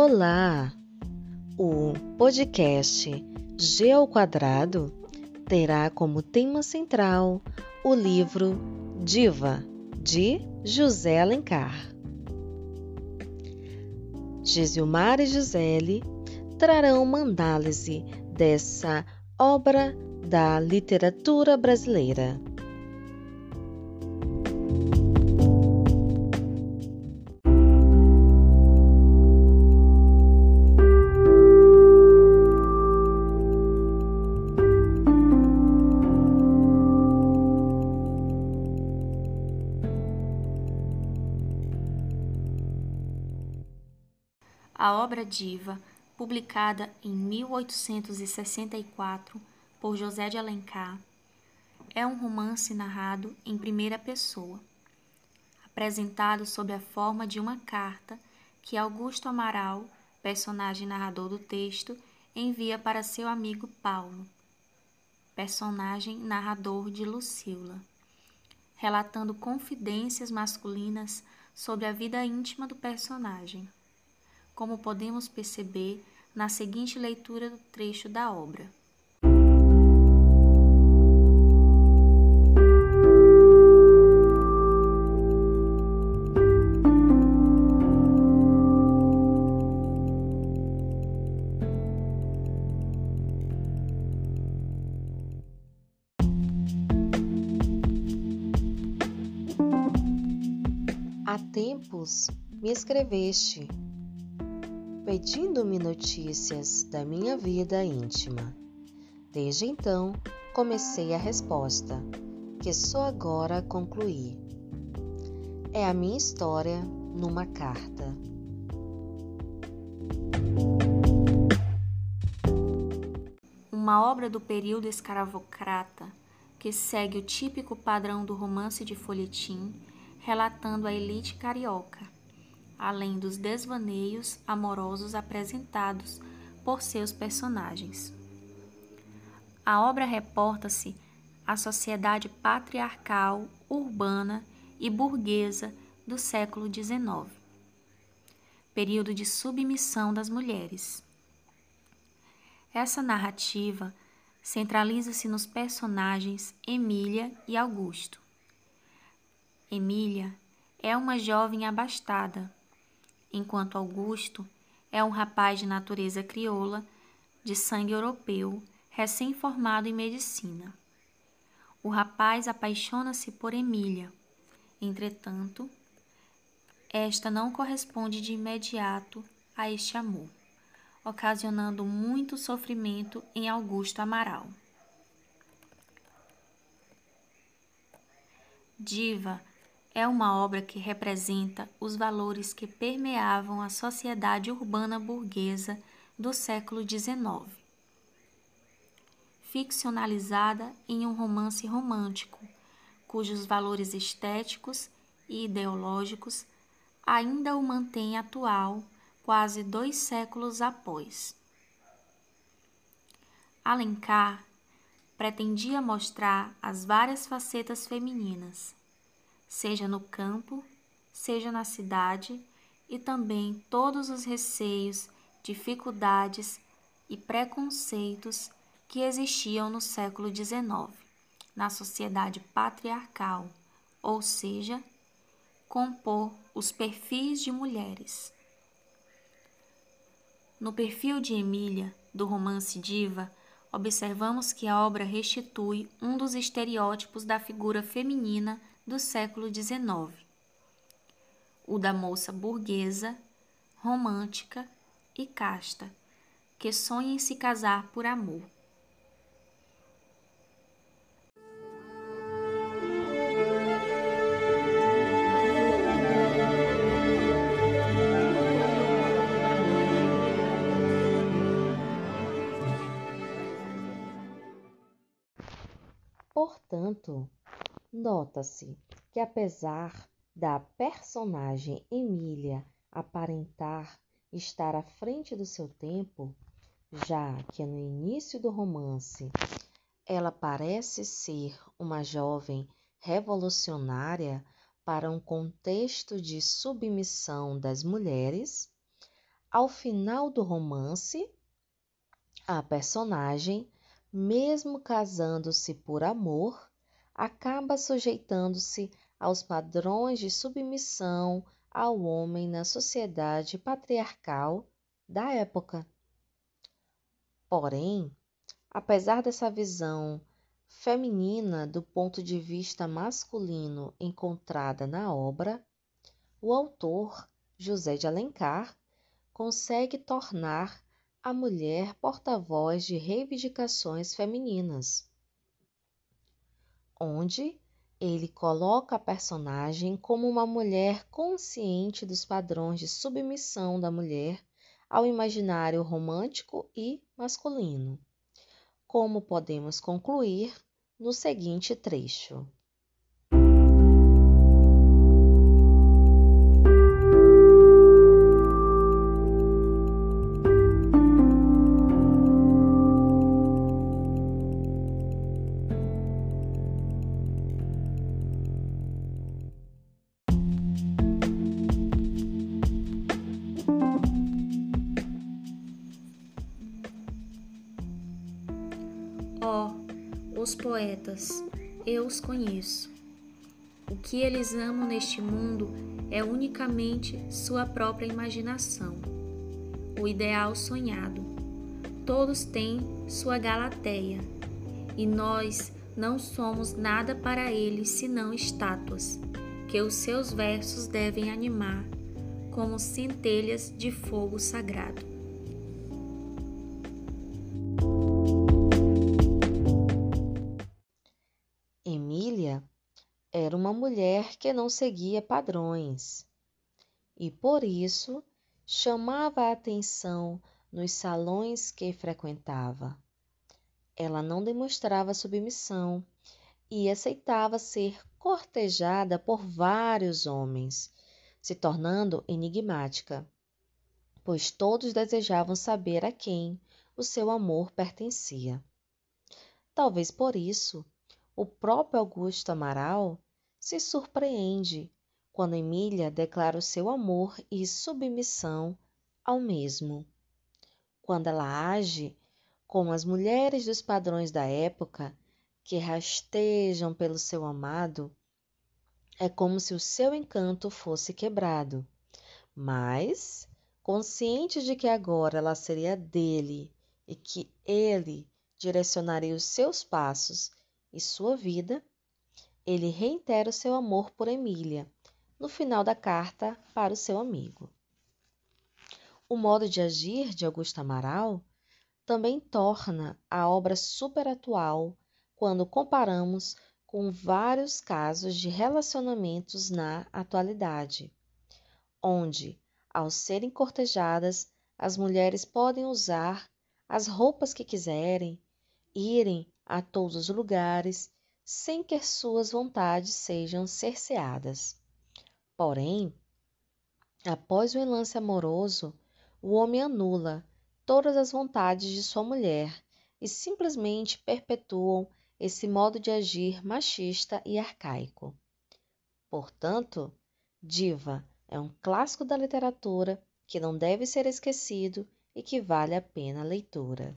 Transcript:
Olá! O podcast G ao quadrado terá como tema central o livro Diva, de José Alencar. Gisilmar e Gisele trarão uma análise dessa obra da literatura brasileira. A obra Diva, publicada em 1864 por José de Alencar, é um romance narrado em primeira pessoa, apresentado sob a forma de uma carta que Augusto Amaral, personagem narrador do texto, envia para seu amigo Paulo, personagem narrador de Lucila, relatando confidências masculinas sobre a vida íntima do personagem como podemos perceber na seguinte leitura do trecho da obra. Há tempos me escreveste pedindo-me notícias da minha vida íntima. Desde então, comecei a resposta, que só agora concluí. É a minha história numa carta. Uma obra do período escravocrata que segue o típico padrão do romance de folhetim, relatando a elite carioca além dos desvaneios amorosos apresentados por seus personagens. A obra reporta-se à sociedade patriarcal, urbana e burguesa do século XIX, período de submissão das mulheres. Essa narrativa centraliza-se nos personagens Emília e Augusto. Emília é uma jovem abastada, enquanto Augusto é um rapaz de natureza crioula, de sangue europeu, recém-formado em medicina. O rapaz apaixona-se por Emília. Entretanto, esta não corresponde de imediato a este amor, ocasionando muito sofrimento em Augusto Amaral. Diva é uma obra que representa os valores que permeavam a sociedade urbana burguesa do século XIX. Ficcionalizada em um romance romântico, cujos valores estéticos e ideológicos ainda o mantêm atual quase dois séculos após. Alencar pretendia mostrar as várias facetas femininas seja no campo, seja na cidade, e também todos os receios, dificuldades e preconceitos que existiam no século XIX, na sociedade patriarcal, ou seja, compor os perfis de mulheres. No perfil de Emília, do romance Diva, observamos que a obra restitui um dos estereótipos da figura feminina do século XIX, o da moça burguesa, romântica e casta, que sonha em se casar por amor. Portanto, Nota-se que, apesar da personagem Emília aparentar estar à frente do seu tempo, já que no início do romance ela parece ser uma jovem revolucionária para um contexto de submissão das mulheres, ao final do romance, a personagem, mesmo casando-se por amor, acaba sujeitando-se aos padrões de submissão ao homem na sociedade patriarcal da época. Porém, apesar dessa visão feminina do ponto de vista masculino encontrada na obra, o autor, José de Alencar, consegue tornar a mulher porta-voz de reivindicações femininas, onde ele coloca a personagem como uma mulher consciente dos padrões de submissão da mulher ao imaginário romântico e masculino, como podemos concluir no seguinte trecho. Os poetas, eu os conheço. O que eles amam neste mundo é unicamente sua própria imaginação, o ideal sonhado. Todos têm sua Galateia, e nós não somos nada para eles senão estátuas, que os seus versos devem animar como centelhas de fogo sagrado. Uma mulher que não seguia padrões e por isso chamava a atenção nos salões que frequentava. Ela não demonstrava submissão e aceitava ser cortejada por vários homens, se tornando enigmática, pois todos desejavam saber a quem o seu amor pertencia. Talvez por isso, o próprio Augusto Amaral se surpreende quando Emília declara o seu amor e submissão ao mesmo. Quando ela age como as mulheres dos padrões da época, que rastejam pelo seu amado, é como se o seu encanto fosse quebrado. Mas, consciente de que agora ela seria dele e que ele direcionaria os seus passos e sua vida, ele reitera o seu amor por Emília no final da carta para o seu amigo. O modo de agir de Augusto Amaral também torna a obra superatual quando comparamos com vários casos de relacionamentos na atualidade, onde, ao serem cortejadas, as mulheres podem usar as roupas que quiserem, irem a todos os lugares sem que suas vontades sejam cerceadas. Porém, após o enlace amoroso, o homem anula todas as vontades de sua mulher e simplesmente perpetuam esse modo de agir machista e arcaico. Portanto, Diva é um clássico da literatura que não deve ser esquecido e que vale a pena a leitura.